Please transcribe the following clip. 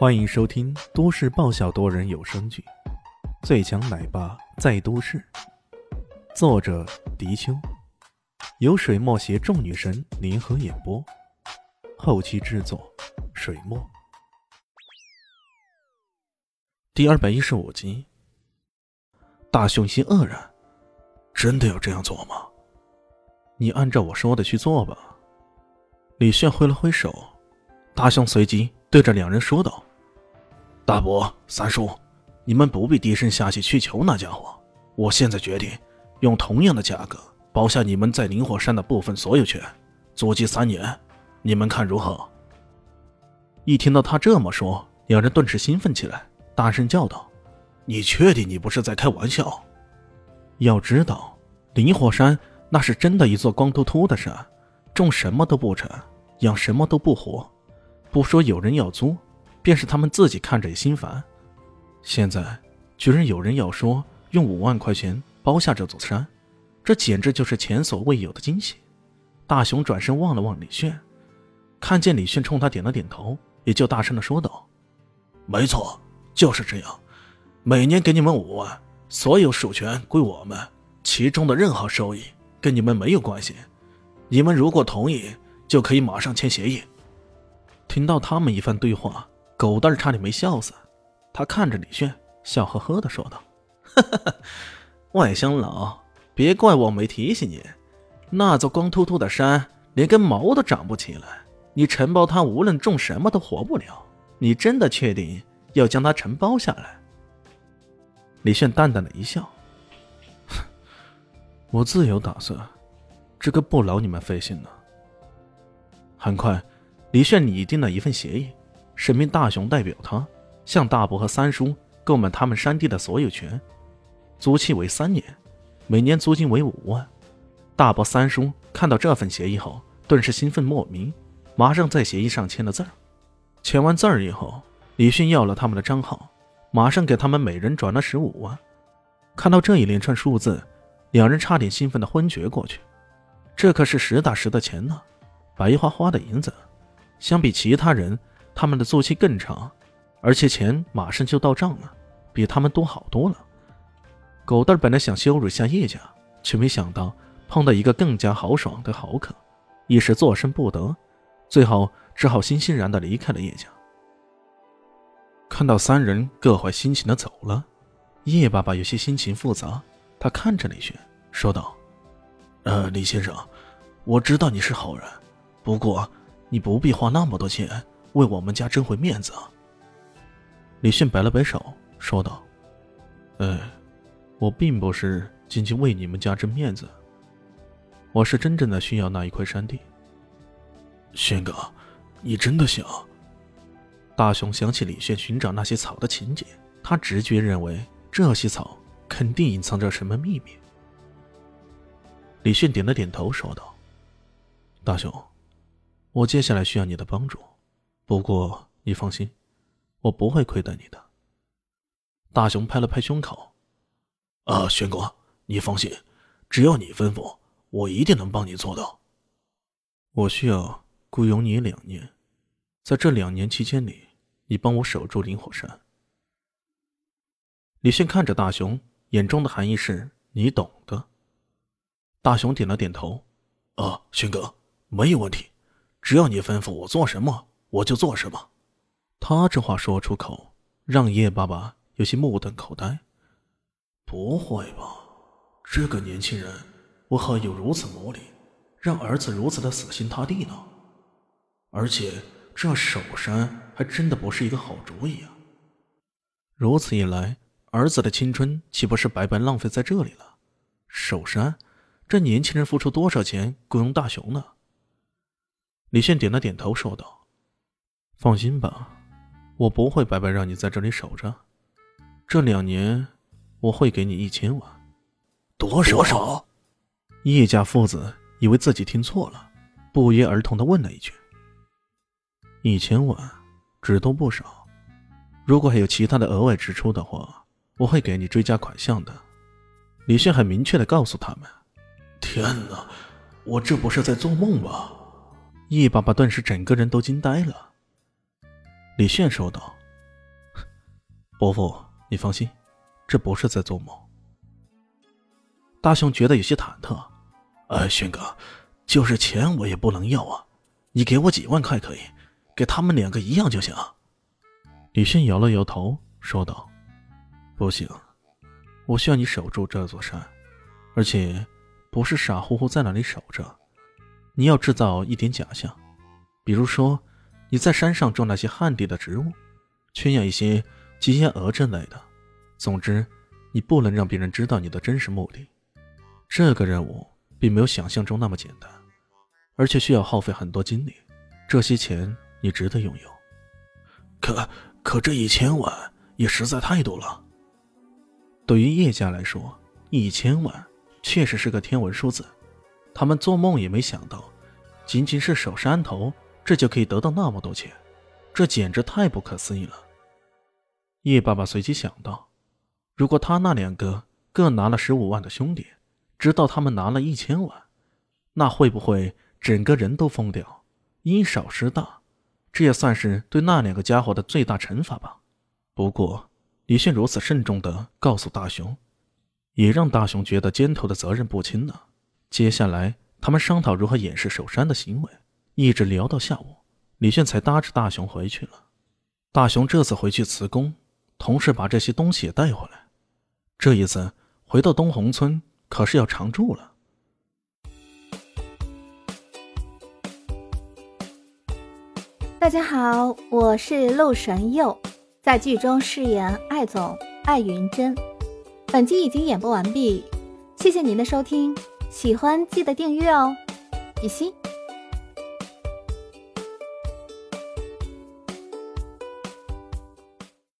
欢迎收听都市爆笑多人有声剧《最强奶爸在都市》，作者：迪秋，由水墨携众女神联合演播，后期制作：水墨。第二百一十五集，大雄心愕然：真的要这样做吗？你按照我说的去做吧。李炫挥了挥手，大雄随即对着两人说道。大伯、三叔，你们不必低声下气去求那家伙。我现在决定，用同样的价格包下你们在灵火山的部分所有权，租期三年，你们看如何？一听到他这么说，两人顿时兴奋起来，大声叫道：“你确定你不是在开玩笑？要知道，灵火山那是真的一座光秃秃的山，种什么都不成，养什么都不活，不说有人要租。”便是他们自己看着也心烦，现在居然有人要说用五万块钱包下这座山，这简直就是前所未有的惊喜。大雄转身望了望李炫，看见李炫冲他点了点头，也就大声的说道：“没错，就是这样，每年给你们五万，所有属权归我们，其中的任何收益跟你们没有关系。你们如果同意，就可以马上签协议。”听到他们一番对话。狗蛋差点没笑死，他看着李炫，笑呵呵的说道：“哈哈哈外乡佬，别怪我没提醒你，那座光秃秃的山连根毛都长不起来，你承包它，无论种什么都活不了。你真的确定要将它承包下来？”李炫淡淡的一笑：“我自有打算，这个不劳你们费心了。”很快，李炫拟定了一份协议。神明大雄代表他向大伯和三叔购买他们山地的所有权，租期为三年，每年租金为五万。大伯、三叔看到这份协议后，顿时兴奋莫名，马上在协议上签了字儿。签完字儿以后，李迅要了他们的账号，马上给他们每人转了十五万。看到这一连串数字，两人差点兴奋的昏厥过去。这可是实打实的钱呢，白花花的银子，相比其他人。他们的租期更长，而且钱马上就到账了，比他们多好多了。狗蛋本来想羞辱一下叶家，却没想到碰到一个更加豪爽的豪客，一时作声不得，最后只好欣欣然的离开了叶家。看到三人各怀心情的走了，叶爸爸有些心情复杂，他看着李轩说道：“呃，李先生，我知道你是好人，不过你不必花那么多钱。”为我们家争回面子啊！李迅摆了摆手，说道：“哎，我并不是仅仅为你们家争面子，我是真正的需要那一块山地。”轩哥，你真的想？大雄想起李炫寻找那些草的情节，他直觉认为这些草肯定隐藏着什么秘密。李迅点了点头，说道：“大雄，我接下来需要你的帮助。”不过你放心，我不会亏待你的。大雄拍了拍胸口：“啊，轩哥，你放心，只要你吩咐，我一定能帮你做到。我需要雇佣你两年，在这两年期间里，你帮我守住灵火山。”李迅看着大雄，眼中的含义是你懂的。大雄点了点头：“啊，轩哥，没有问题，只要你吩咐我做什么。”我就做什么。他这话说出口，让叶爸爸有些目瞪口呆。不会吧？这个年轻人为何有如此魔力，让儿子如此的死心塌地呢？而且这守山还真的不是一个好主意啊！如此一来，儿子的青春岂不是白白浪费在这里了？守山，这年轻人付出多少钱雇佣大雄呢？李炫点了点头，说道。放心吧，我不会白白让你在这里守着。这两年，我会给你一千万。多少？少叶家父子以为自己听错了，不约而同的问了一句：“一千万，只多不少。如果还有其他的额外支出的话，我会给你追加款项的。”李迅很明确的告诉他们：“天哪，我这不是在做梦吧？”叶爸爸顿时整个人都惊呆了。李炫说道：“伯父，你放心，这不是在做梦。大雄觉得有些忐忑。呃，轩哥，就是钱我也不能要啊，你给我几万块可以，给他们两个一样就行。李迅摇了摇头，说道：“不行，我需要你守住这座山，而且不是傻乎乎在那里守着，你要制造一点假象，比如说你在山上种那些旱地的植物，圈养一些鸡鸭鹅之类的。总之，你不能让别人知道你的真实目的。这个任务。”并没有想象中那么简单，而且需要耗费很多精力。这些钱你值得拥有，可可这一千万也实在太多了。对于叶家来说，一千万确实是个天文数字，他们做梦也没想到，仅仅是守山头，这就可以得到那么多钱，这简直太不可思议了。叶爸爸随即想到，如果他那两个各拿了十五万的兄弟。知道他们拿了一千万，那会不会整个人都疯掉？因少失大，这也算是对那两个家伙的最大惩罚吧。不过李迅如此慎重地告诉大雄，也让大雄觉得肩头的责任不轻呢。接下来他们商讨如何掩饰守山的行为，一直聊到下午，李炫才搭着大雄回去了。大雄这次回去辞工，同时把这些东西也带回来。这一次回到东红村。可是要常住了。大家好，我是陆神佑，在剧中饰演艾总艾云珍。本集已经演播完毕，谢谢您的收听，喜欢记得订阅哦，比心。